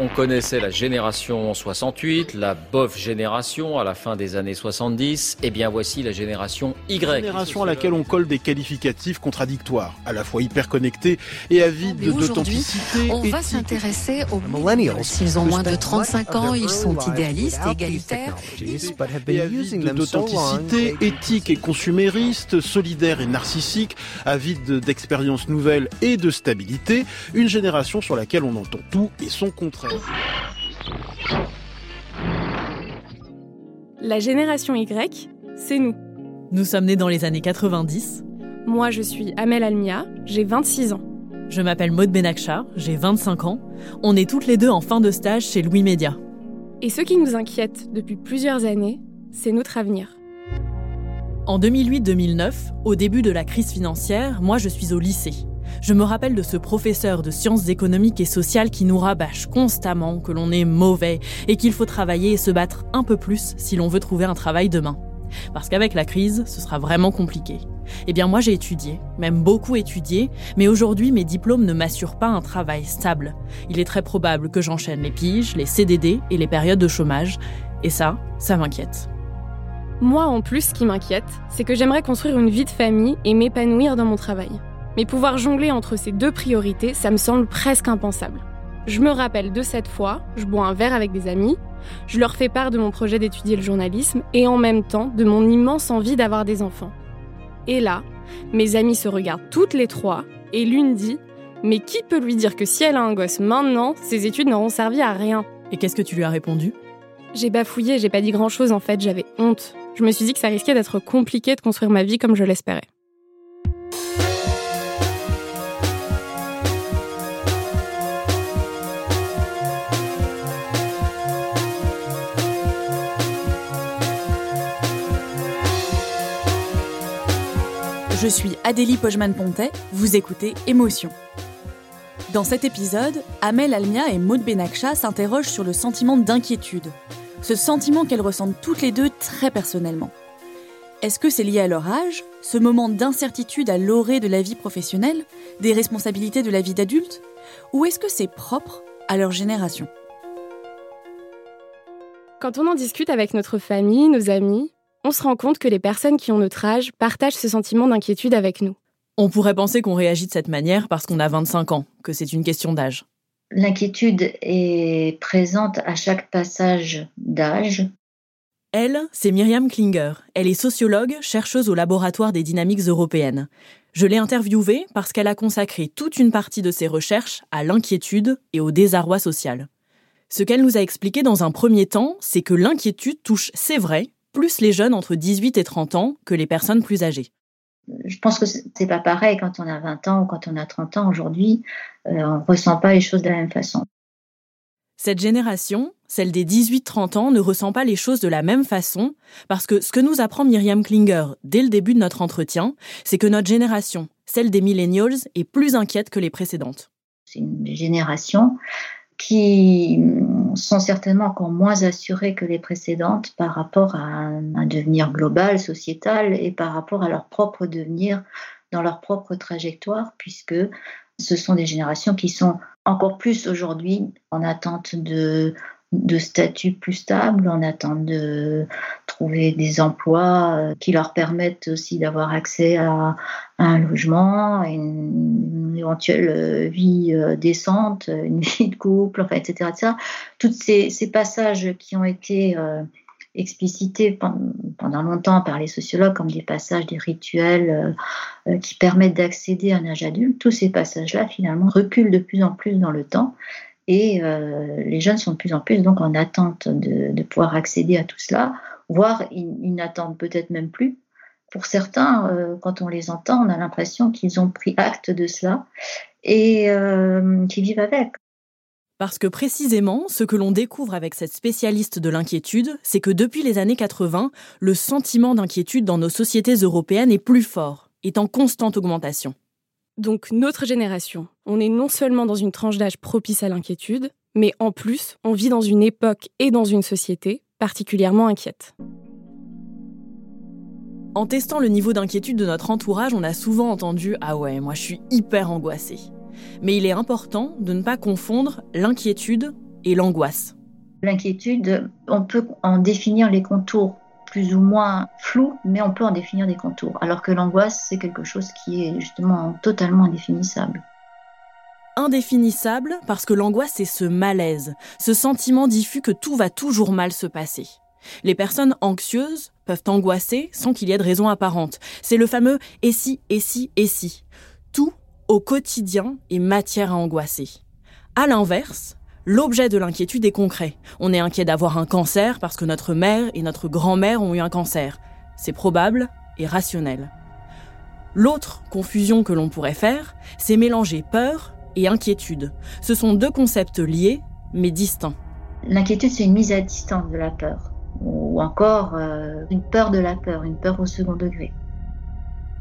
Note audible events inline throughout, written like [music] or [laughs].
on connaissait la génération 68, la bof génération à la fin des années 70. Et eh bien voici la génération Y. Génération à laquelle on colle des qualificatifs contradictoires, à la fois hyper connectés et avides d'authenticité. On va s'intéresser aux millennials. S'ils ont moins de 35 ans, ils sont idéalistes, égalitaires. D'authenticité, éthique et consumériste, solidaire et narcissique, avide d'expériences nouvelles et de stabilité. Une génération sur laquelle on entend tout et son contraire. La génération Y, c'est nous. Nous sommes nés dans les années 90. Moi, je suis Amel Almia, j'ai 26 ans. Je m'appelle Maud Benakcha, j'ai 25 ans. On est toutes les deux en fin de stage chez Louis Média. Et ce qui nous inquiète depuis plusieurs années, c'est notre avenir. En 2008-2009, au début de la crise financière, moi je suis au lycée. Je me rappelle de ce professeur de sciences économiques et sociales qui nous rabâche constamment que l'on est mauvais et qu'il faut travailler et se battre un peu plus si l'on veut trouver un travail demain. Parce qu'avec la crise, ce sera vraiment compliqué. Eh bien moi j'ai étudié, même beaucoup étudié, mais aujourd'hui mes diplômes ne m'assurent pas un travail stable. Il est très probable que j'enchaîne les piges, les CDD et les périodes de chômage, et ça, ça m'inquiète. Moi en plus, ce qui m'inquiète, c'est que j'aimerais construire une vie de famille et m'épanouir dans mon travail. Mais pouvoir jongler entre ces deux priorités, ça me semble presque impensable. Je me rappelle de cette fois, je bois un verre avec des amis, je leur fais part de mon projet d'étudier le journalisme et en même temps de mon immense envie d'avoir des enfants. Et là, mes amis se regardent toutes les trois et l'une dit Mais qui peut lui dire que si elle a un gosse maintenant, ses études n'auront servi à rien? Et qu'est-ce que tu lui as répondu? J'ai bafouillé, j'ai pas dit grand chose en fait, j'avais honte. Je me suis dit que ça risquait d'être compliqué de construire ma vie comme je l'espérais. Je suis Adélie Pojman-Pontet, vous écoutez Émotion. Dans cet épisode, Amel Almia et Maud Benakcha s'interrogent sur le sentiment d'inquiétude. Ce sentiment qu'elles ressentent toutes les deux très personnellement. Est-ce que c'est lié à leur âge, ce moment d'incertitude à l'orée de la vie professionnelle, des responsabilités de la vie d'adulte Ou est-ce que c'est propre à leur génération? Quand on en discute avec notre famille, nos amis, on se rend compte que les personnes qui ont notre âge partagent ce sentiment d'inquiétude avec nous. On pourrait penser qu'on réagit de cette manière parce qu'on a 25 ans, que c'est une question d'âge. L'inquiétude est présente à chaque passage d'âge. Elle, c'est Myriam Klinger. Elle est sociologue, chercheuse au laboratoire des dynamiques européennes. Je l'ai interviewée parce qu'elle a consacré toute une partie de ses recherches à l'inquiétude et au désarroi social. Ce qu'elle nous a expliqué dans un premier temps, c'est que l'inquiétude touche, c'est vrai, plus les jeunes entre 18 et 30 ans que les personnes plus âgées. Je pense que c'est pas pareil quand on a 20 ans ou quand on a 30 ans aujourd'hui. Euh, on ne ressent pas les choses de la même façon. Cette génération, celle des 18-30 ans, ne ressent pas les choses de la même façon parce que ce que nous apprend Myriam Klinger dès le début de notre entretien, c'est que notre génération, celle des millennials, est plus inquiète que les précédentes. C'est une génération qui sont certainement encore moins assurées que les précédentes par rapport à un, devenir global, sociétal, et par rapport à leur propre devenir dans leur propre trajectoire, puisque ce sont des générations qui sont encore plus aujourd'hui en attente de de statut plus stable, en attente de trouver des emplois euh, qui leur permettent aussi d'avoir accès à, un logement, une, éventuelle euh, vie euh, décente, une [laughs] vie de couple, enfin, etc. etc. Tous ces, passages qui ont été explicités pendant longtemps par les sociologues comme des passages, des rituels qui permettent d'accéder à un âge adulte, tous ces passages-là finalement reculent de plus en plus dans le temps et les jeunes sont de plus en plus donc en attente de, pouvoir accéder à tout cela, voire ils, n'attendent peut-être même plus. Pour certains, euh, quand on les entend, on a l'impression qu'ils ont pris acte de cela et euh, qu'ils vivent avec. Parce que précisément, ce que l'on découvre avec cette spécialiste de l'inquiétude, c'est que depuis les années 80, le sentiment d'inquiétude dans nos sociétés européennes est plus fort, est en constante augmentation. Donc notre génération, on est non seulement dans une tranche d'âge propice à l'inquiétude, mais en plus, on vit dans une époque et dans une société particulièrement inquiète. En testant le niveau d'inquiétude de notre entourage, on a souvent entendu ⁇ Ah ouais, moi je suis hyper angoissé ⁇ Mais il est important de ne pas confondre l'inquiétude et l'angoisse. L'inquiétude, on peut en définir les contours plus ou moins flou, mais on peut en définir des contours. Alors que l'angoisse, c'est quelque chose qui est justement totalement indéfinissable. Indéfinissable parce que l'angoisse, c'est ce malaise, ce sentiment diffus que tout va toujours mal se passer. Les personnes anxieuses peuvent angoisser sans qu'il y ait de raison apparente. C'est le fameux et si, et si, et si. Tout au quotidien est matière à angoisser. À l'inverse, L'objet de l'inquiétude est concret. On est inquiet d'avoir un cancer parce que notre mère et notre grand-mère ont eu un cancer. C'est probable et rationnel. L'autre confusion que l'on pourrait faire, c'est mélanger peur et inquiétude. Ce sont deux concepts liés mais distincts. L'inquiétude, c'est une mise à distance de la peur, ou encore euh, une peur de la peur, une peur au second degré.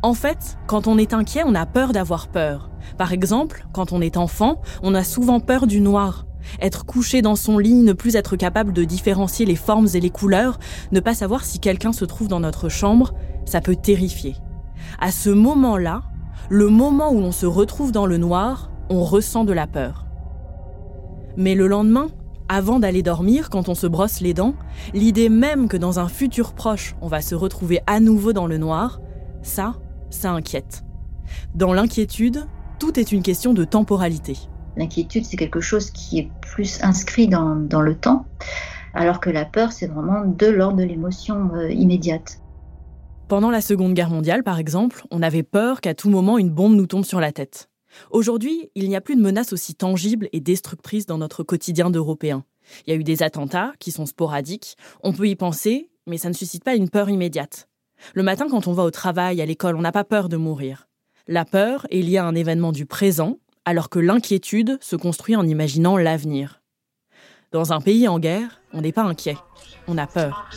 En fait, quand on est inquiet, on a peur d'avoir peur. Par exemple, quand on est enfant, on a souvent peur du noir. Être couché dans son lit, ne plus être capable de différencier les formes et les couleurs, ne pas savoir si quelqu'un se trouve dans notre chambre, ça peut terrifier. À ce moment-là, le moment où l'on se retrouve dans le noir, on ressent de la peur. Mais le lendemain, avant d'aller dormir, quand on se brosse les dents, l'idée même que dans un futur proche, on va se retrouver à nouveau dans le noir, ça, ça inquiète. Dans l'inquiétude, tout est une question de temporalité. L'inquiétude, c'est quelque chose qui est plus inscrit dans, le temps, alors que la peur, c'est vraiment de l'ordre de l'émotion euh, immédiate. Pendant la Seconde Guerre mondiale, par exemple, on avait peur qu'à tout moment une bombe nous tombe sur la tête. Aujourd'hui, il n'y a plus de menace aussi tangible et destructrice dans notre quotidien d'Européens. Il y a eu des attentats qui sont sporadiques, on peut y penser, mais ça ne suscite pas une peur immédiate. Le matin, quand on va au travail, à l'école, on n'a pas peur de mourir. La peur est liée à un événement du présent, alors que l'inquiétude se construit en imaginant l'avenir. Dans un pays en guerre, on n'est pas inquiet, on a peur.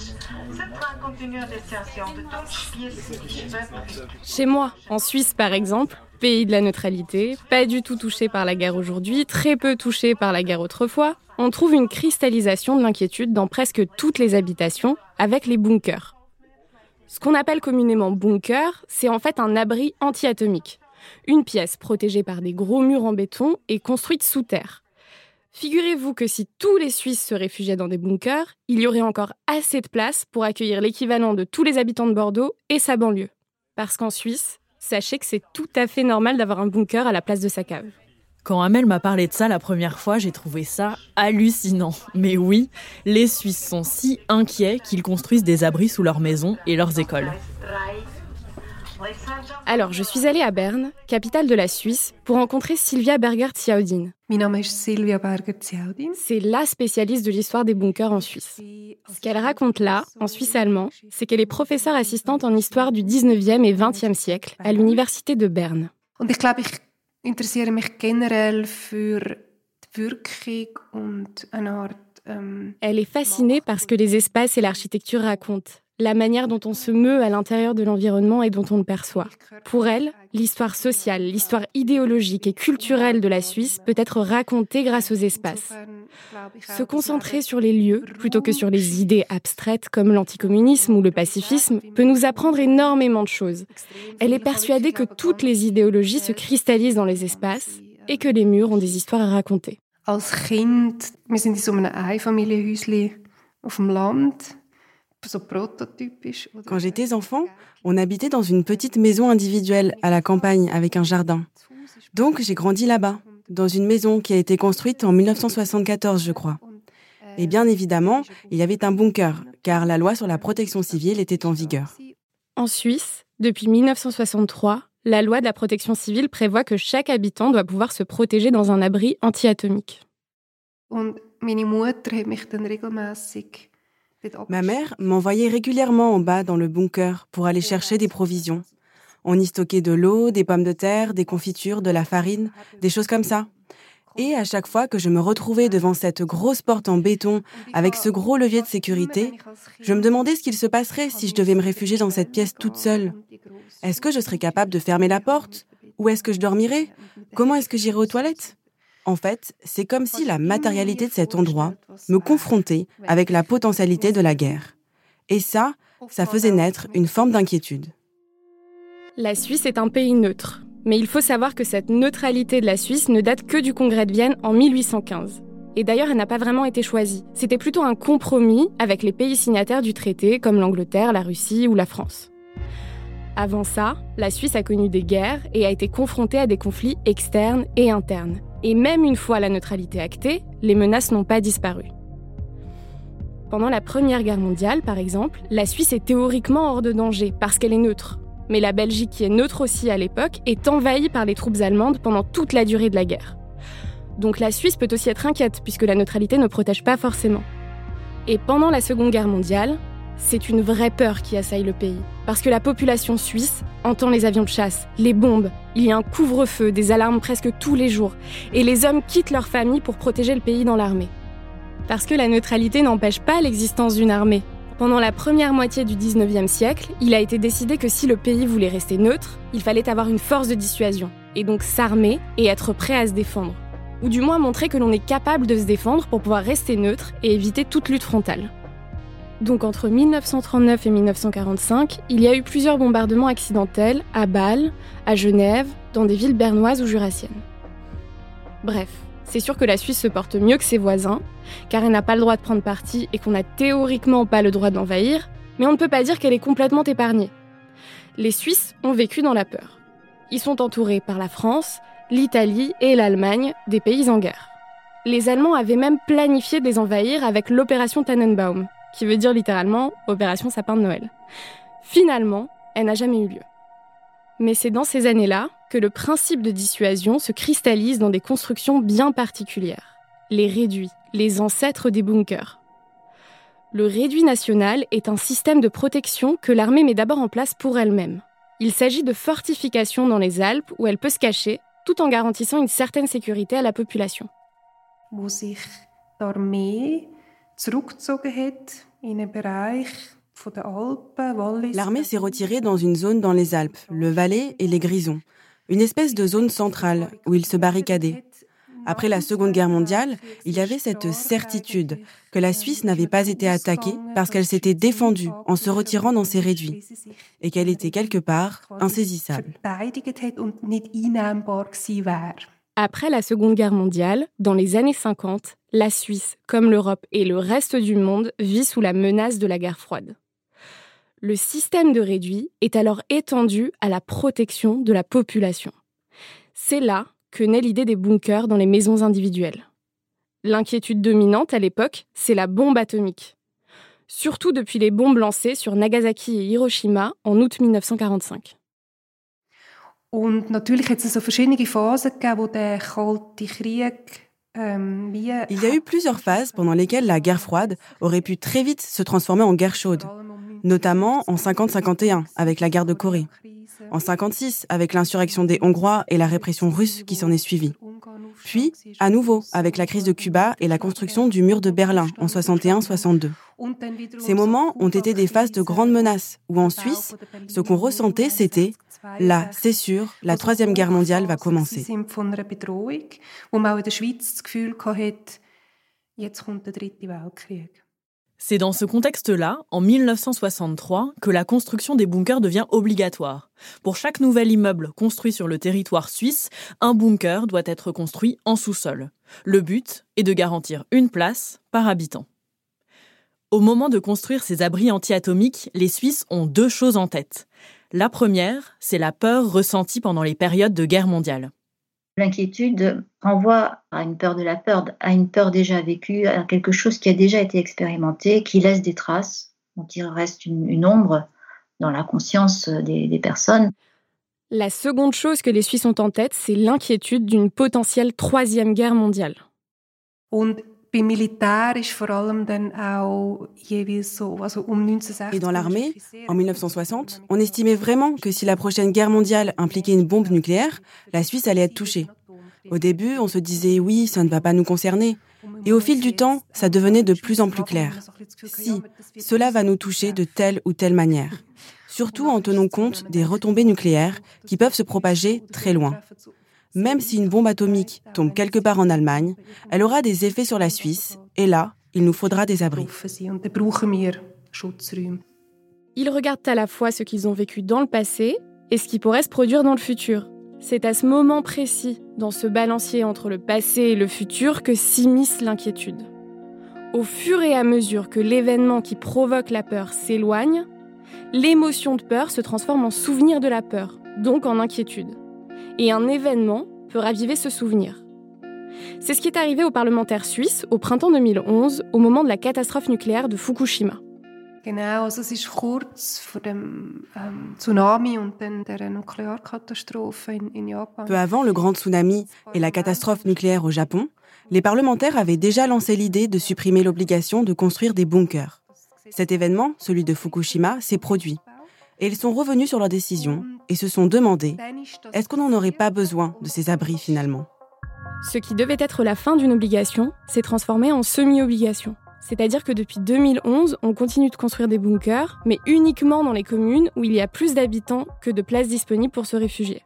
Chez moi, en Suisse par exemple, pays de la neutralité, pas du tout touché par la guerre aujourd'hui, très peu touché par la guerre autrefois, on trouve une cristallisation de l'inquiétude dans presque toutes les habitations avec les bunkers. Ce qu'on appelle communément bunker, c'est en fait un abri anti-atomique. Une pièce protégée par des gros murs en béton et construite sous terre. Figurez-vous que si tous les Suisses se réfugiaient dans des bunkers, il y aurait encore assez de place pour accueillir l'équivalent de tous les habitants de Bordeaux et sa banlieue. Parce qu'en Suisse, sachez que c'est tout à fait normal d'avoir un bunker à la place de sa cave. Quand Amel m'a parlé de ça la première fois, j'ai trouvé ça hallucinant. Mais oui, les Suisses sont si inquiets qu'ils construisent des abris sous leurs maisons et leurs écoles. Alors, je suis allée à Berne, capitale de la Suisse, pour rencontrer Sylvia Berger-Ziaudin. C'est la spécialiste de l'histoire des bunkers en Suisse. Ce qu'elle raconte là, en suisse allemand, c'est qu'elle est professeure assistante en histoire du 19e et 20e siècle à l'université de Berne. Elle est fascinée par ce que les espaces et l'architecture racontent la manière dont on se meut à l'intérieur de l'environnement et dont on le perçoit. Pour elle, l'histoire sociale, l'histoire idéologique et culturelle de la Suisse peut être racontée grâce aux espaces. Se concentrer sur les lieux plutôt que sur les idées abstraites comme l'anticommunisme ou le pacifisme peut nous apprendre énormément de choses. Elle est persuadée que toutes les idéologies se cristallisent dans les espaces et que les murs ont des histoires à raconter. Quand j'étais enfant, on habitait dans une petite maison individuelle à la campagne avec un jardin. Donc j'ai grandi là-bas, dans une maison qui a été construite en 1974, je crois. Et bien évidemment, il y avait un bunker, car la loi sur la protection civile était en vigueur. En Suisse, depuis 1963, la loi de la protection civile prévoit que chaque habitant doit pouvoir se protéger dans un abri anti-atomique. Ma mère m'envoyait régulièrement en bas dans le bunker pour aller chercher des provisions. On y stockait de l'eau, des pommes de terre, des confitures, de la farine, des choses comme ça. Et à chaque fois que je me retrouvais devant cette grosse porte en béton avec ce gros levier de sécurité, je me demandais ce qu'il se passerait si je devais me réfugier dans cette pièce toute seule. Est-ce que je serais capable de fermer la porte? Où est-ce que je dormirais? Comment est-ce que j'irais aux toilettes? En fait, c'est comme si la matérialité de cet endroit me confrontait avec la potentialité de la guerre. Et ça, ça faisait naître une forme d'inquiétude. La Suisse est un pays neutre, mais il faut savoir que cette neutralité de la Suisse ne date que du Congrès de Vienne en 1815. Et d'ailleurs, elle n'a pas vraiment été choisie. C'était plutôt un compromis avec les pays signataires du traité, comme l'Angleterre, la Russie ou la France. Avant ça, la Suisse a connu des guerres et a été confrontée à des conflits externes et internes. Et même une fois la neutralité actée, les menaces n'ont pas disparu. Pendant la Première Guerre mondiale, par exemple, la Suisse est théoriquement hors de danger parce qu'elle est neutre. Mais la Belgique, qui est neutre aussi à l'époque, est envahie par les troupes allemandes pendant toute la durée de la guerre. Donc la Suisse peut aussi être inquiète puisque la neutralité ne protège pas forcément. Et pendant la Seconde Guerre mondiale, c'est une vraie peur qui assaille le pays. Parce que la population suisse entend les avions de chasse, les bombes, il y a un couvre-feu, des alarmes presque tous les jours, et les hommes quittent leur famille pour protéger le pays dans l'armée. Parce que la neutralité n'empêche pas l'existence d'une armée. Pendant la première moitié du 19e siècle, il a été décidé que si le pays voulait rester neutre, il fallait avoir une force de dissuasion, et donc s'armer et être prêt à se défendre. Ou du moins montrer que l'on est capable de se défendre pour pouvoir rester neutre et éviter toute lutte frontale. Donc entre 1939 et 1945, il y a eu plusieurs bombardements accidentels à Bâle, à Genève, dans des villes bernoises ou jurassiennes. Bref, c'est sûr que la Suisse se porte mieux que ses voisins, car elle n'a pas le droit de prendre parti et qu'on n'a théoriquement pas le droit d'envahir, mais on ne peut pas dire qu'elle est complètement épargnée. Les Suisses ont vécu dans la peur. Ils sont entourés par la France, l'Italie et l'Allemagne, des pays en guerre. Les Allemands avaient même planifié de les envahir avec l'opération Tannenbaum, qui veut dire littéralement Opération Sapin de Noël. Finalement, elle n'a jamais eu lieu. Mais c'est dans ces années-là que le principe de dissuasion se cristallise dans des constructions bien particulières. Les réduits, les ancêtres des bunkers. Le réduit national est un système de protection que l'armée met d'abord en place pour elle-même. Il s'agit de fortifications dans les Alpes où elle peut se cacher tout en garantissant une certaine sécurité à la population. L'armée s'est retirée dans une zone dans les Alpes, le Valais et les Grisons, une espèce de zone centrale où ils se barricadaient. Après la Seconde Guerre mondiale, il y avait cette certitude que la Suisse n'avait pas été attaquée parce qu'elle s'était défendue en se retirant dans ses réduits et qu'elle était quelque part insaisissable. Après la Seconde Guerre mondiale, dans les années 50, la Suisse, comme l'Europe et le reste du monde, vit sous la menace de la guerre froide. Le système de réduit est alors étendu à la protection de la population. C'est là que naît l'idée des bunkers dans les maisons individuelles. L'inquiétude dominante à l'époque, c'est la bombe atomique. Surtout depuis les bombes lancées sur Nagasaki et Hiroshima en août 1945. Und natürlich hat es so verschiedene Phasen gegeben, wo der kalte Krieg Il y a eu plusieurs phases pendant lesquelles la guerre froide aurait pu très vite se transformer en guerre chaude, notamment en 50-51 avec la guerre de Corée, en 56 avec l'insurrection des Hongrois et la répression russe qui s'en est suivie, puis à nouveau avec la crise de Cuba et la construction du mur de Berlin en 61-62. Ces moments ont été des phases de grandes menaces où en Suisse, ce qu'on ressentait c'était Là, c'est sûr, la Troisième Guerre mondiale va commencer. C'est dans ce contexte-là, en 1963, que la construction des bunkers devient obligatoire. Pour chaque nouvel immeuble construit sur le territoire suisse, un bunker doit être construit en sous-sol. Le but est de garantir une place par habitant. Au moment de construire ces abris anti-atomiques, les Suisses ont deux choses en tête. La première, c'est la peur ressentie pendant les périodes de guerre mondiale. L'inquiétude renvoie à une peur de la peur, à une peur déjà vécue, à quelque chose qui a déjà été expérimenté, qui laisse des traces, dont il reste une, ombre dans la conscience des, des personnes. La seconde chose que les Suisses ont en tête, c'est l'inquiétude d'une potentielle troisième guerre mondiale. Et dans l'armée, en 1960, on estimait vraiment que si la prochaine guerre mondiale impliquait une bombe nucléaire, la Suisse allait être touchée. Au début, on se disait oui, ça ne va pas nous concerner. Et au fil du temps, ça devenait de plus en plus clair. Si, cela va nous toucher de telle ou telle manière. Surtout en tenant compte des retombées nucléaires qui peuvent se propager très loin. Même si une bombe atomique tombe quelque part en Allemagne, elle aura des effets sur la Suisse, et là, il nous faudra des abris. Ils regardent à la fois ce qu'ils ont vécu dans le passé et ce qui pourrait se produire dans le futur. C'est à ce moment précis, dans ce balancier entre le passé et le futur, que s'immisce l'inquiétude. Au fur et à mesure que l'événement qui provoque la peur s'éloigne, l'émotion de peur se transforme en souvenir de la peur, donc en inquiétude et un événement peut raviver ce souvenir. C'est ce qui est arrivé aux parlementaires suisses au printemps 2011, au moment de la catastrophe nucléaire de Fukushima. Ähm, Peu avant le grand tsunami et la catastrophe nucléaire au Japon, les parlementaires avaient déjà lancé l'idée de supprimer l'obligation de construire des bunkers. Cet événement, celui de Fukushima, s'est produit et ils sont revenus sur leur décision et se sont demandé est-ce qu'on n'en aurait pas besoin de ces abris finalement? Ce qui devait être la fin d'une obligation s'est transformé en semi-obligation. C'est-à-dire que depuis 2011, on continue de construire des bunkers, mais uniquement dans les communes où il y a plus d'habitants que de places disponibles pour se réfugier.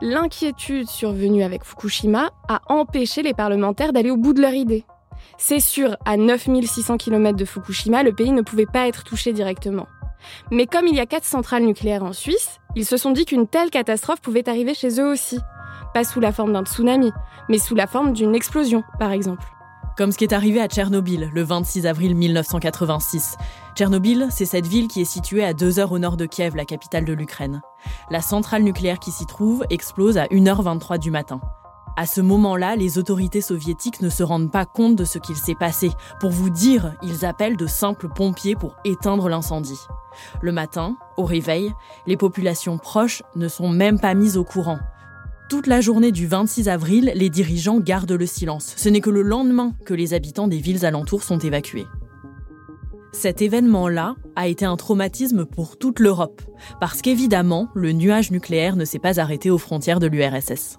L'inquiétude survenue avec Fukushima a empêché les parlementaires d'aller au bout de leur idée. C'est sûr, à 9600 km de Fukushima, le pays ne pouvait pas être touché directement. Mais comme il y a quatre centrales nucléaires en Suisse, ils se sont dit qu'une telle catastrophe pouvait arriver chez eux aussi. Pas sous la forme d'un tsunami, mais sous la forme d'une explosion, par exemple. Comme ce qui est arrivé à Tchernobyl le 26 avril 1986. Tchernobyl, c'est cette ville qui est située à deux heures au nord de Kiev, la capitale de l'Ukraine. La centrale nucléaire qui s'y trouve explose à 1h23 du matin. À ce moment-là, les autorités soviétiques ne se rendent pas compte de ce qu'il s'est passé. Pour vous dire, ils appellent de simples pompiers pour éteindre l'incendie. Le matin, au réveil, les populations proches ne sont même pas mises au courant. Toute la journée du 26 avril, les dirigeants gardent le silence. Ce n'est que le lendemain que les habitants des villes alentours sont évacués. Cet événement-là a été un traumatisme pour toute l'Europe, parce qu'évidemment, le nuage nucléaire ne s'est pas arrêté aux frontières de l'URSS.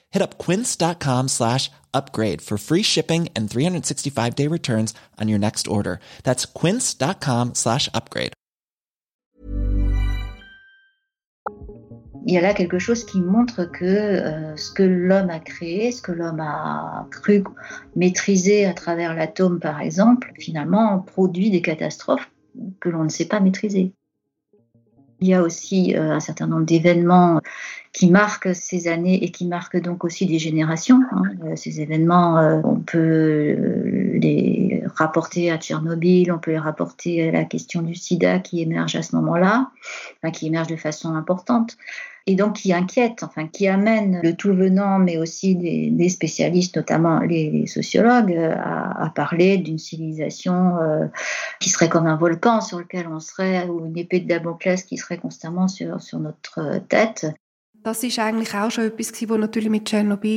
Hit up quince.com slash upgrade for free shipping and 365 day returns on your next order. That's quince.com slash upgrade. Il y a là quelque chose qui montre que euh, ce que l'homme a créé, ce que l'homme a cru maîtriser à travers l'atome par exemple, finalement produit des catastrophes que l'on ne sait pas maîtriser. Il y a aussi un certain nombre d'événements qui marquent ces années et qui marquent donc aussi des générations. Hein. Ces événements, on peut les rapporter à Tchernobyl, on peut les rapporter à la question du sida qui émerge à ce moment-là, qui émerge de façon importante et donc qui inquiète, enfin qui amène le tout venant, mais aussi des, spécialistes, notamment les, sociologues, à, parler d'une civilisation euh, qui serait comme un volcan sur lequel on serait, ou une épée de Damoclès qui serait constamment sur notre tête.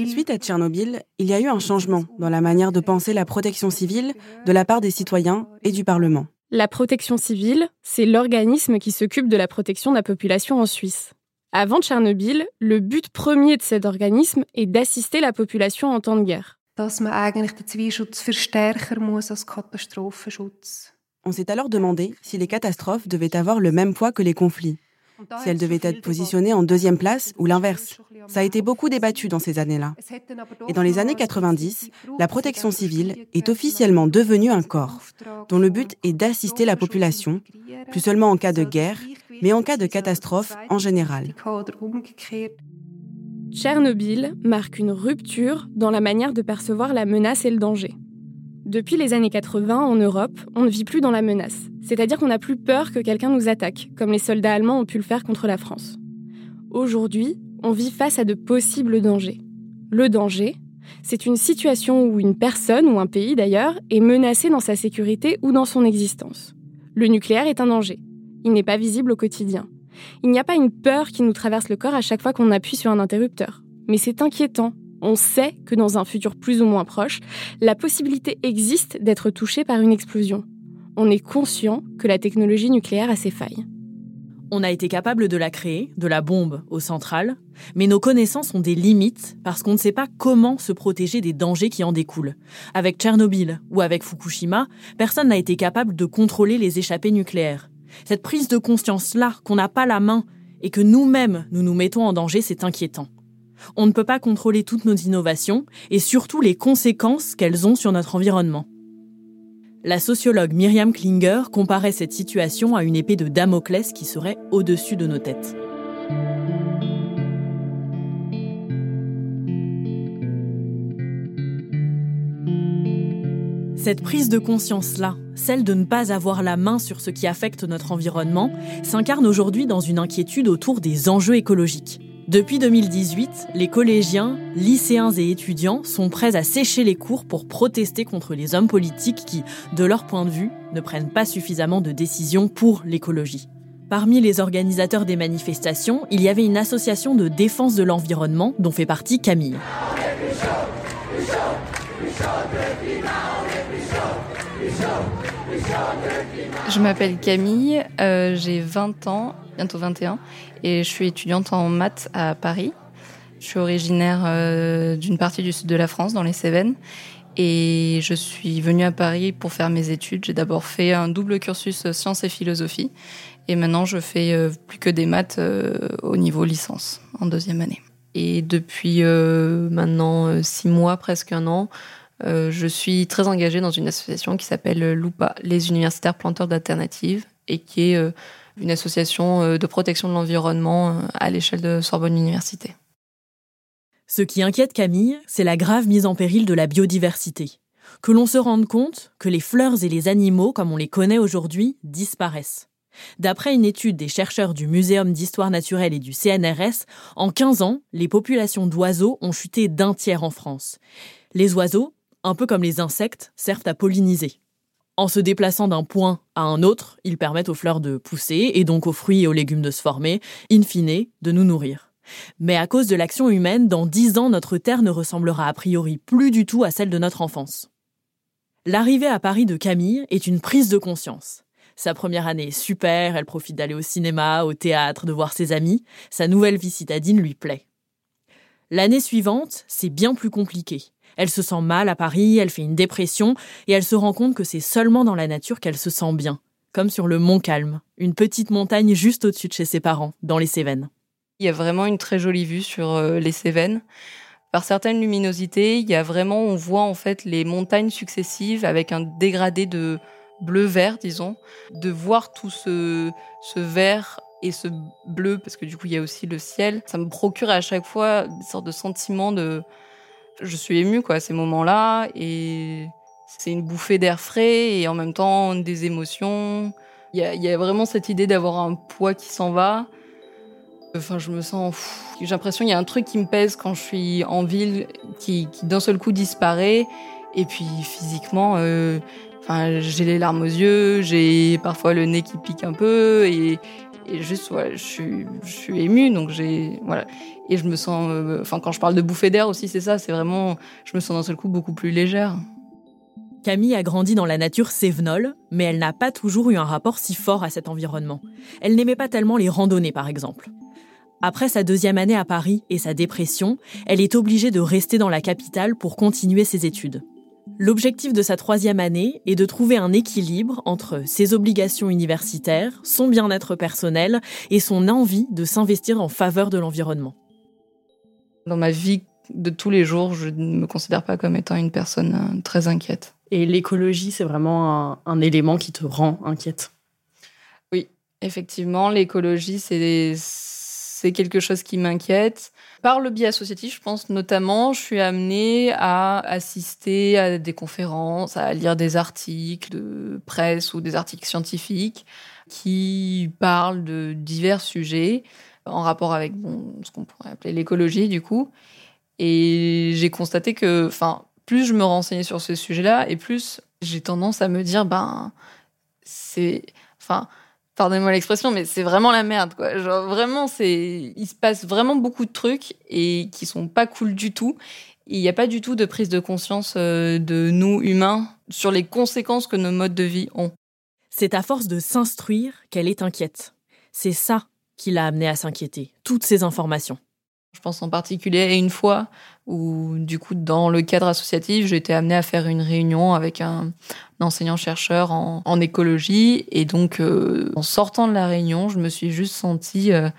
Suite à Tchernobyl, il y a eu un changement dans la manière de penser la protection civile de la part des citoyens et du Parlement. La protection civile, c'est l'organisme qui s'occupe de la protection de la population en Suisse. Avant Tchernobyl, le but premier de cet organisme est d'assister la population en temps de guerre. On s'est alors demandé si les catastrophes devaient avoir le même poids que les conflits si elle devait être positionnée en deuxième place ou l'inverse. Ça a été beaucoup débattu dans ces années-là. Et dans les années 90, la protection civile est officiellement devenue un corps dont le but est d'assister la population, plus seulement en cas de guerre, mais en cas de catastrophe en général. Tchernobyl marque une rupture dans la manière de percevoir la menace et le danger. Depuis les années 80, en Europe, on ne vit plus dans la menace. C'est-à-dire qu'on n'a plus peur que quelqu'un nous attaque, comme les soldats allemands ont pu le faire contre la France. Aujourd'hui, on vit face à de possibles dangers. Le danger, c'est une situation où une personne, ou un pays d'ailleurs, est menacé dans sa sécurité ou dans son existence. Le nucléaire est un danger. Il n'est pas visible au quotidien. Il n'y a pas une peur qui nous traverse le corps à chaque fois qu'on appuie sur un interrupteur. Mais c'est inquiétant on sait que dans un futur plus ou moins proche, la possibilité existe d'être touché par une explosion. On est conscient que la technologie nucléaire a ses failles. On a été capable de la créer, de la bombe aux centrales, mais nos connaissances ont des limites parce qu'on ne sait pas comment se protéger des dangers qui en découlent. Avec Tchernobyl ou avec Fukushima, personne n'a été capable de contrôler les échappées nucléaires. Cette prise de conscience-là, qu'on n'a pas la main et que nous-mêmes nous nous mettons en danger, c'est inquiétant. On ne peut pas contrôler toutes nos innovations et surtout les conséquences qu'elles ont sur notre environnement. La sociologue Myriam Klinger comparait cette situation à une épée de Damoclès qui serait au-dessus de nos têtes. Cette prise de conscience-là, celle de ne pas avoir la main sur ce qui affecte notre environnement, s'incarne aujourd'hui dans une inquiétude autour des enjeux écologiques. Depuis 2018, les collégiens, lycéens et étudiants sont prêts à sécher les cours pour protester contre les hommes politiques qui, de leur point de vue, ne prennent pas suffisamment de décisions pour l'écologie. Parmi les organisateurs des manifestations, il y avait une association de défense de l'environnement dont fait partie Camille. Je m'appelle Camille, euh, j'ai 20 ans, bientôt 21, et je suis étudiante en maths à Paris. Je suis originaire euh, d'une partie du sud de la France, dans les Cévennes, et je suis venue à Paris pour faire mes études. J'ai d'abord fait un double cursus sciences et philosophie, et maintenant je fais euh, plus que des maths au niveau licence, en deuxième année. Et depuis maintenant six mois, presque un an, euh, je suis très engagée dans une association qui s'appelle LUPA, les universitaires planteurs d'alternatives, et qui est euh, une association euh, de protection de l'environnement à l'échelle de Sorbonne Université. Ce qui inquiète Camille, c'est la grave mise en péril de la biodiversité. Que l'on se rende compte que les fleurs et les animaux, comme on les connaît aujourd'hui, disparaissent. D'après une étude des chercheurs du Muséum d'histoire naturelle et du CNRS, en 15 ans, les populations d'oiseaux ont chuté d'un tiers en France. Les oiseaux, un peu comme les insectes, servent à polliniser. En se déplaçant d'un point à un autre, ils permettent aux fleurs de pousser et donc aux fruits et aux légumes de se former, in fine, de nous nourrir. Mais à cause de l'action humaine, dans dix ans, notre Terre ne ressemblera a priori plus du tout à celle de notre enfance. L'arrivée à Paris de Camille est une prise de conscience. Sa première année est super, elle profite d'aller au cinéma, au théâtre, de voir ses amis. Sa nouvelle vie citadine lui plaît. L'année suivante, c'est bien plus compliqué. Elle se sent mal à Paris, elle fait une dépression, et elle se rend compte que c'est seulement dans la nature qu'elle se sent bien, comme sur le Mont Calme, une petite montagne juste au-dessus de chez ses parents, dans les Cévennes. Il y a vraiment une très jolie vue sur euh, les Cévennes. Par certaines luminosités, il y a vraiment, on voit en fait les montagnes successives avec un dégradé de bleu-vert, disons. De voir tout ce, ce vert et ce bleu, parce que du coup il y a aussi le ciel, ça me procure à chaque fois une sorte de sentiment de... Je suis émue quoi, à ces moments-là, et c'est une bouffée d'air frais et en même temps des émotions. Il y a, vraiment cette idée d'avoir un poids qui s'en va. Enfin, je me sens. J'ai l'impression qu'il y a un truc qui me pèse quand je suis en ville, qui, d'un seul coup disparaît. Et puis physiquement, euh, enfin, j'ai les larmes aux yeux, j'ai parfois le nez qui pique un peu et, juste, je suis, je émue. Donc j'ai, voilà. Et je me sens. Euh, enfin, quand je parle de bouffée d'air aussi, c'est ça. C'est vraiment. Je me sens d'un seul coup beaucoup plus légère. Camille a grandi dans la nature sévenole, mais elle n'a pas toujours eu un rapport si fort à cet environnement. Elle n'aimait pas tellement les randonnées, par exemple. Après sa deuxième année à Paris et sa dépression, elle est obligée de rester dans la capitale pour continuer ses études. L'objectif de sa troisième année est de trouver un équilibre entre ses obligations universitaires, son bien-être personnel et son envie de s'investir en faveur de l'environnement. Dans ma vie de tous les jours, je ne me considère pas comme étant une personne euh, très inquiète. Et l'écologie, c'est vraiment un, élément qui te rend inquiète? Oui, effectivement, l'écologie, c'est c'est quelque chose qui m'inquiète. Par le biais associatif, je pense notamment, je suis amenée à assister à des conférences, à lire des articles de presse ou des articles scientifiques qui parlent de divers sujets en rapport avec bon, ce qu'on pourrait appeler l'écologie du coup. Et j'ai constaté que, plus je me renseignais sur ce sujet-là, et plus j'ai tendance à me dire, ben, c'est, enfin, pardonnez-moi l'expression, mais c'est vraiment la merde, quoi. Genre, vraiment, c'est, il se passe vraiment beaucoup de trucs et qui sont pas cool du tout. Il n'y a pas du tout de prise de conscience euh, de nous, humains, sur les conséquences que nos modes de vie ont. C'est à force de s'instruire qu'elle est inquiète. C'est ça qui l'a amenée à s'inquiéter, toutes ces informations. Je pense en particulier à une fois où, du coup, dans le cadre associatif, j'ai été amenée à faire une réunion avec un, enseignant-chercheur en, écologie. Et donc, euh, en sortant de la réunion, je me suis juste sentie euh,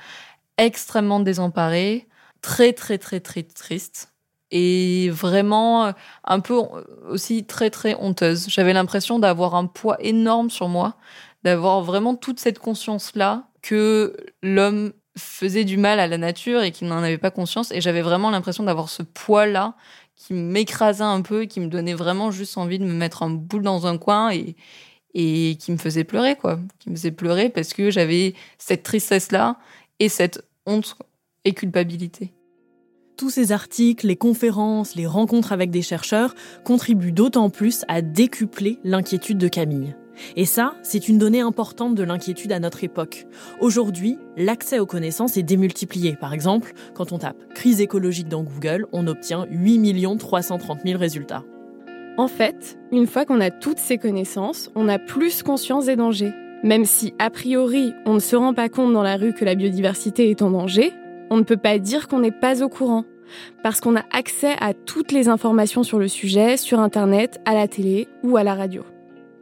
extrêmement désemparée, très, très, très, très triste. Et vraiment euh, un peu aussi très, très honteuse. J'avais l'impression d'avoir un poids énorme sur moi, d'avoir vraiment toute cette conscience-là que l'homme faisait du mal à la nature et qui n'en avait pas conscience. Et j'avais vraiment l'impression d'avoir ce poids-là qui m'écrasait un peu qui me donnait vraiment juste envie de me mettre en boule dans un coin et, et qui me faisait pleurer, quoi. Qui me faisait pleurer parce que j'avais cette tristesse-là et cette honte et culpabilité. Tous ces articles, les conférences, les rencontres avec des chercheurs contribuent d'autant plus à décupler l'inquiétude de Camille. Et ça, c'est une donnée importante de l'inquiétude à notre époque. Aujourd'hui, l'accès aux connaissances est démultiplié. Par exemple, quand on tape crise écologique dans Google, on obtient 8 330 000 résultats. En fait, une fois qu'on a toutes ces connaissances, on a plus conscience des dangers. Même si, a priori, on ne se rend pas compte dans la rue que la biodiversité est en danger, on ne peut pas dire qu'on n'est pas au courant. Parce qu'on a accès à toutes les informations sur le sujet, sur Internet, à la télé ou à la radio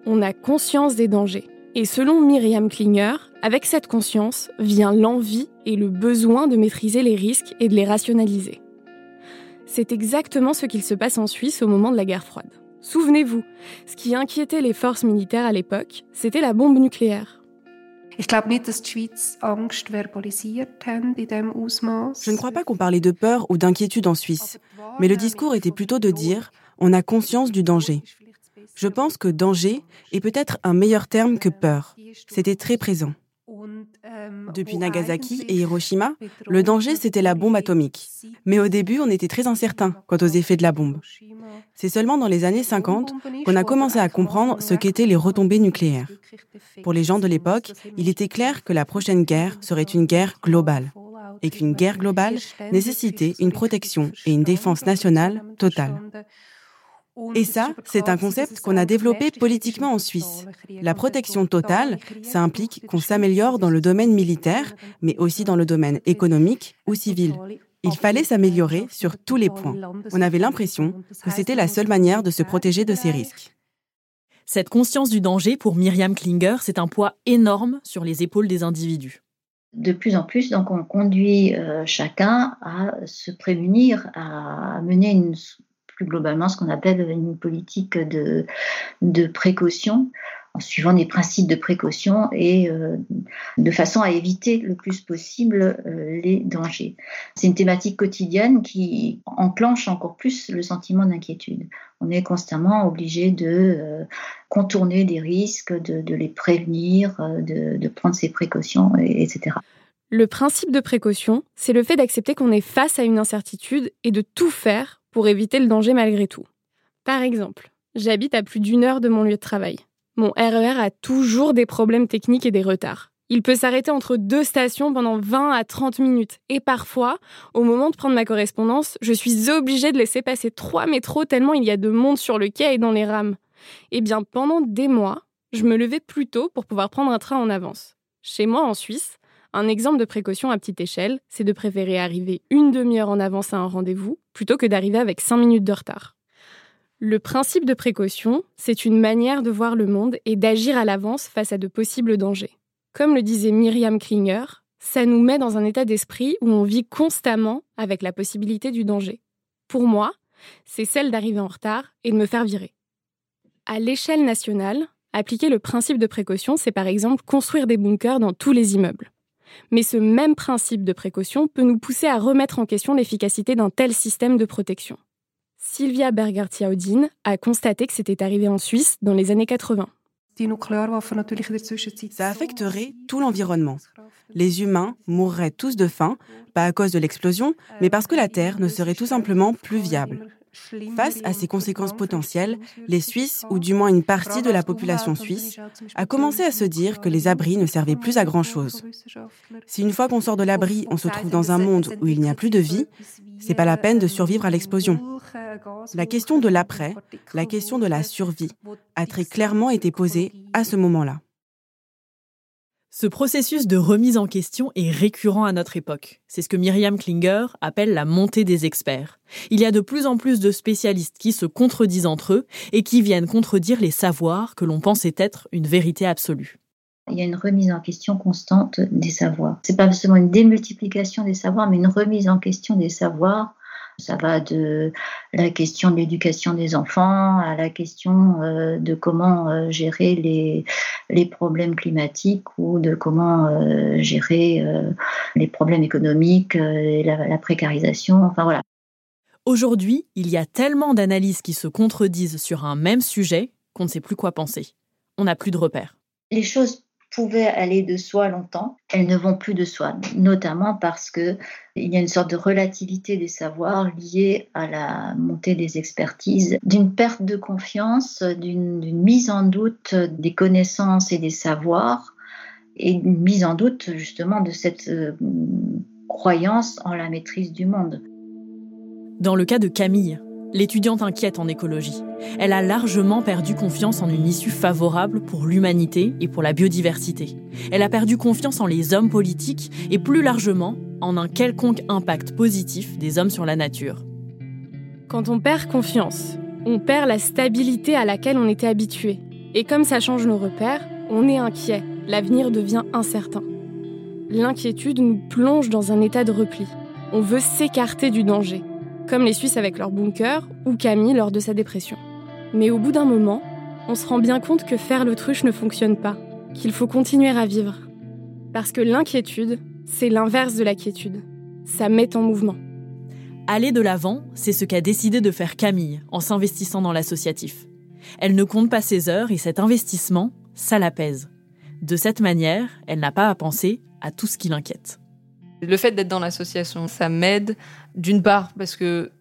on a conscience des dangers. Et selon Myriam Klinger, avec cette conscience vient l'envie et le besoin de maîtriser les risques et de les rationaliser. C'est exactement ce qu'il se passe en Suisse au moment de la guerre froide. Souvenez-vous, ce qui inquiétait les forces militaires à l'époque, c'était la bombe nucléaire. Je ne crois pas qu'on parlait de peur ou d'inquiétude en Suisse, mais le discours était plutôt de dire on a conscience du danger. Je pense que danger est peut-être un meilleur terme que peur. C'était très présent. Depuis Nagasaki et Hiroshima, le danger, c'était la bombe atomique. Mais au début, on était très incertain quant aux effets de la bombe. C'est seulement dans les années 50 qu'on a commencé à comprendre ce qu'étaient les retombées nucléaires. Pour les gens de l'époque, il était clair que la prochaine guerre serait une guerre globale et qu'une guerre globale nécessitait une protection et une défense nationale totale. Et ça, c'est un concept qu'on a développé politiquement en Suisse. La protection totale, ça implique qu'on s'améliore dans le domaine militaire, mais aussi dans le domaine économique ou civil. Il fallait s'améliorer sur tous les points. On avait l'impression que c'était la seule manière de se protéger de ces risques. Cette conscience du danger, pour Myriam Klinger, c'est un poids énorme sur les épaules des individus. De plus en plus, donc, on conduit euh, chacun à se prémunir, à mener une plus globalement ce qu'on appelle une politique de, de précaution en suivant des principes de précaution et euh, de façon à éviter le plus possible euh, les dangers. C'est une thématique quotidienne qui enclenche encore plus le sentiment d'inquiétude. On est constamment obligé de euh, contourner des risques, de, les prévenir, de, de, prendre ses précautions, etc. Le principe de précaution, c'est le fait d'accepter qu'on est face à une incertitude et de tout faire pour éviter le danger malgré tout. Par exemple, j'habite à plus d'une heure de mon lieu de travail. Mon RER e a toujours des problèmes techniques et des retards. Il peut s'arrêter entre deux stations pendant 20 à 30 minutes. Et parfois, au moment de prendre ma correspondance, je suis obligée de laisser passer trois métros tellement il y a de monde sur le quai et dans les rames. Eh bien, pendant des mois, je me levais plus tôt pour pouvoir prendre un train en avance. Chez moi, en Suisse, un exemple de précaution à petite échelle, c'est de préférer arriver une demi-heure en avance à un rendez-vous plutôt que d'arriver avec 5 minutes de retard. Le principe de précaution, c'est une manière de voir le monde et d'agir à l'avance face à de possibles dangers. Comme le disait Myriam Klinger, ça nous met dans un état d'esprit où on vit constamment avec la possibilité du danger. Pour moi, c'est celle d'arriver en retard et de me faire virer. À l'échelle nationale, appliquer le principe de précaution, c'est par exemple construire des bunkers dans tous les immeubles. Mais ce même principe de précaution peut nous pousser à remettre en question l'efficacité d'un tel système de protection. Sylvia Berger-Tiaudin a constaté que c'était arrivé en Suisse dans les années 80. Ça affecterait tout l'environnement. Les humains mourraient tous de faim, pas à cause de l'explosion, mais parce que la Terre ne serait tout simplement plus viable. Face à ces conséquences potentielles, les Suisses, ou du moins une partie de la population suisse, a commencé à se dire que les abris ne servaient plus à grand-chose. Si une fois qu'on sort de l'abri, on se trouve dans un monde où il n'y a plus de vie, c'est pas la peine de survivre à l'explosion. La question de l'après, la question de la survie, a très clairement été posée à ce moment-là. Ce processus de remise en question est récurrent à notre époque. C'est ce que Myriam Klinger appelle la montée des experts. Il y a de plus en plus de spécialistes qui se contredisent entre eux et qui viennent contredire les savoirs que l'on pensait être une vérité absolue. Il y a une remise en question constante des savoirs. C'est pas seulement une démultiplication des savoirs, mais une remise en question des savoirs ça va de la question de l'éducation des enfants à la question euh, de comment euh, gérer les, les problèmes climatiques ou de comment euh, gérer les problèmes économiques et la, la précarisation. Enfin voilà. Aujourd'hui, il y a tellement d'analyses qui se contredisent sur un même sujet qu'on ne sait plus quoi penser. On n'a plus de repères. Les choses pouvaient aller de soi longtemps, elles ne vont plus de soi, notamment parce que il y a une sorte de relativité des savoirs liée à la montée des expertises, d'une perte de confiance, d'une mise en doute des connaissances et des savoirs, et une mise en doute justement de cette euh, croyance en la maîtrise du monde. Dans le cas de Camille, l'étudiante inquiète en écologie. Elle a largement perdu confiance en une issue favorable pour l'humanité et pour la biodiversité. Elle a perdu confiance en les hommes politiques et plus largement en un quelconque impact positif des hommes sur la nature. Quand on perd confiance, on perd la stabilité à laquelle on était habitué. Et comme ça change nos repères, on est inquiet, l'avenir devient incertain. L'inquiétude nous plonge dans un état de repli. On veut s'écarter du danger comme les Suisses avec leur bunker ou Camille lors de sa dépression. Mais au bout d'un moment, on se rend bien compte que faire l'autruche ne fonctionne pas, qu'il faut continuer à vivre. Parce que l'inquiétude, c'est l'inverse de la quiétude. Ça met en mouvement. Aller de l'avant, c'est ce qu'a décidé de faire Camille en s'investissant dans l'associatif. Elle ne compte pas ses heures et cet investissement, ça l'apaise. De cette manière, elle n'a pas à penser à tout ce qui l'inquiète. Le fait d'être dans l'association, ça m'aide d'une part parce que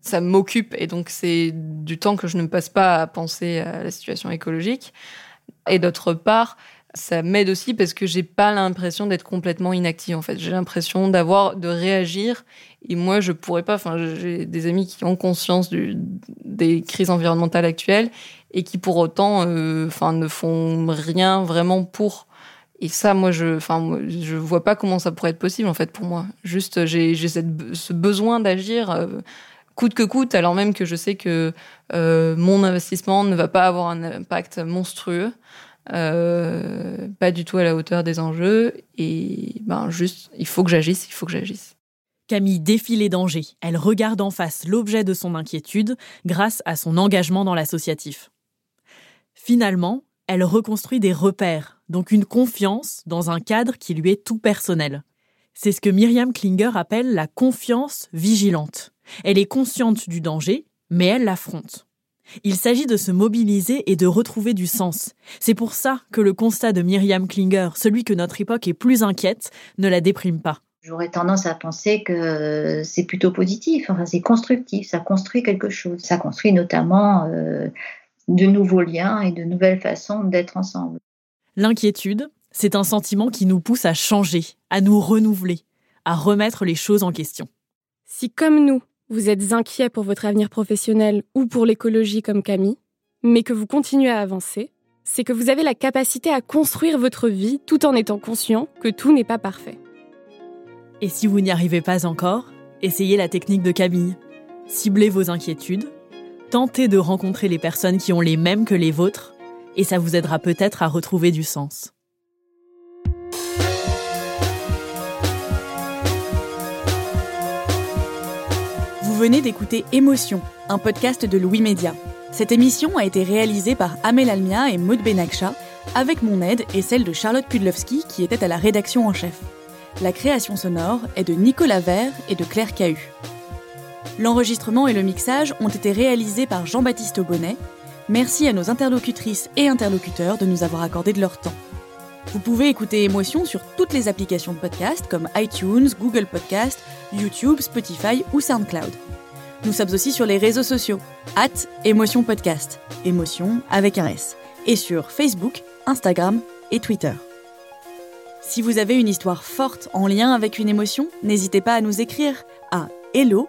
ça m'occupe et donc c'est du temps que je ne passe pas à penser à la situation écologique. Et d'autre part, ça m'aide aussi parce que j'ai pas l'impression d'être complètement inactive en fait. J'ai l'impression d'avoir de réagir et moi je pourrais pas. Enfin, j'ai des amis qui ont conscience des crises environnementales actuelles et qui pour autant, euh, enfin, ne font rien vraiment pour. Et ça, moi, je, enfin, je vois pas comment ça pourrait être possible en fait pour moi. Juste, j'ai, ce besoin d'agir euh, coûte que coûte, alors même que je sais que euh, mon investissement ne va pas avoir un impact monstrueux, euh, pas du tout à la hauteur des enjeux. Et ben juste, il faut que j'agisse, il faut que j'agisse. Camille défie les dangers. Elle regarde en face l'objet de son inquiétude grâce à son engagement dans l'associatif. Finalement, elle reconstruit des repères, donc une confiance dans un cadre qui lui est tout personnel. C'est ce que Myriam Klinger appelle la confiance vigilante. Elle est consciente du danger, mais elle l'affronte. Il s'agit de se mobiliser et de retrouver du sens. C'est pour ça que le constat de Myriam Klinger, celui que notre époque est plus inquiète, ne la déprime pas. J'aurais tendance à penser que c'est plutôt positif, c'est constructif, ça construit quelque chose. Ça construit notamment euh, de nouveaux liens et de nouvelles façons d'être ensemble. L'inquiétude, c'est un sentiment qui nous pousse à changer, à nous renouveler, à remettre les choses en question. Si comme nous, vous êtes inquiet pour votre avenir professionnel ou pour l'écologie comme Camille, mais que vous continuez à avancer, c'est que vous avez la capacité à construire votre vie tout en étant conscient que tout n'est pas parfait. Et si vous n'y arrivez pas encore, essayez la technique de Camille. Ciblez vos inquiétudes, tentez de rencontrer les personnes qui ont les mêmes que les vôtres, et ça vous aidera peut-être à retrouver du sens. Vous venez d'écouter Émotion, un podcast de Louis Média. Cette émission a été réalisée par Amel Almia et Maud Benakcha, avec mon aide et celle de Charlotte Pudlowski qui était à la rédaction en chef. La création sonore est de Nicolas Vert et de Claire Cahu. L'enregistrement et le mixage ont été réalisés par Jean-Baptiste Bonnet. Merci à nos interlocutrices et interlocuteurs de nous avoir accordé de leur temps. Vous pouvez écouter Émotion sur toutes les applications de podcast comme iTunes, Google Podcast, YouTube, Spotify ou SoundCloud. Nous sommes aussi sur les réseaux sociaux, at Émotion Podcast, émotion avec un S, et sur Facebook, Instagram et Twitter. Si vous avez une histoire forte en lien avec une émotion, n'hésitez pas à nous écrire à hello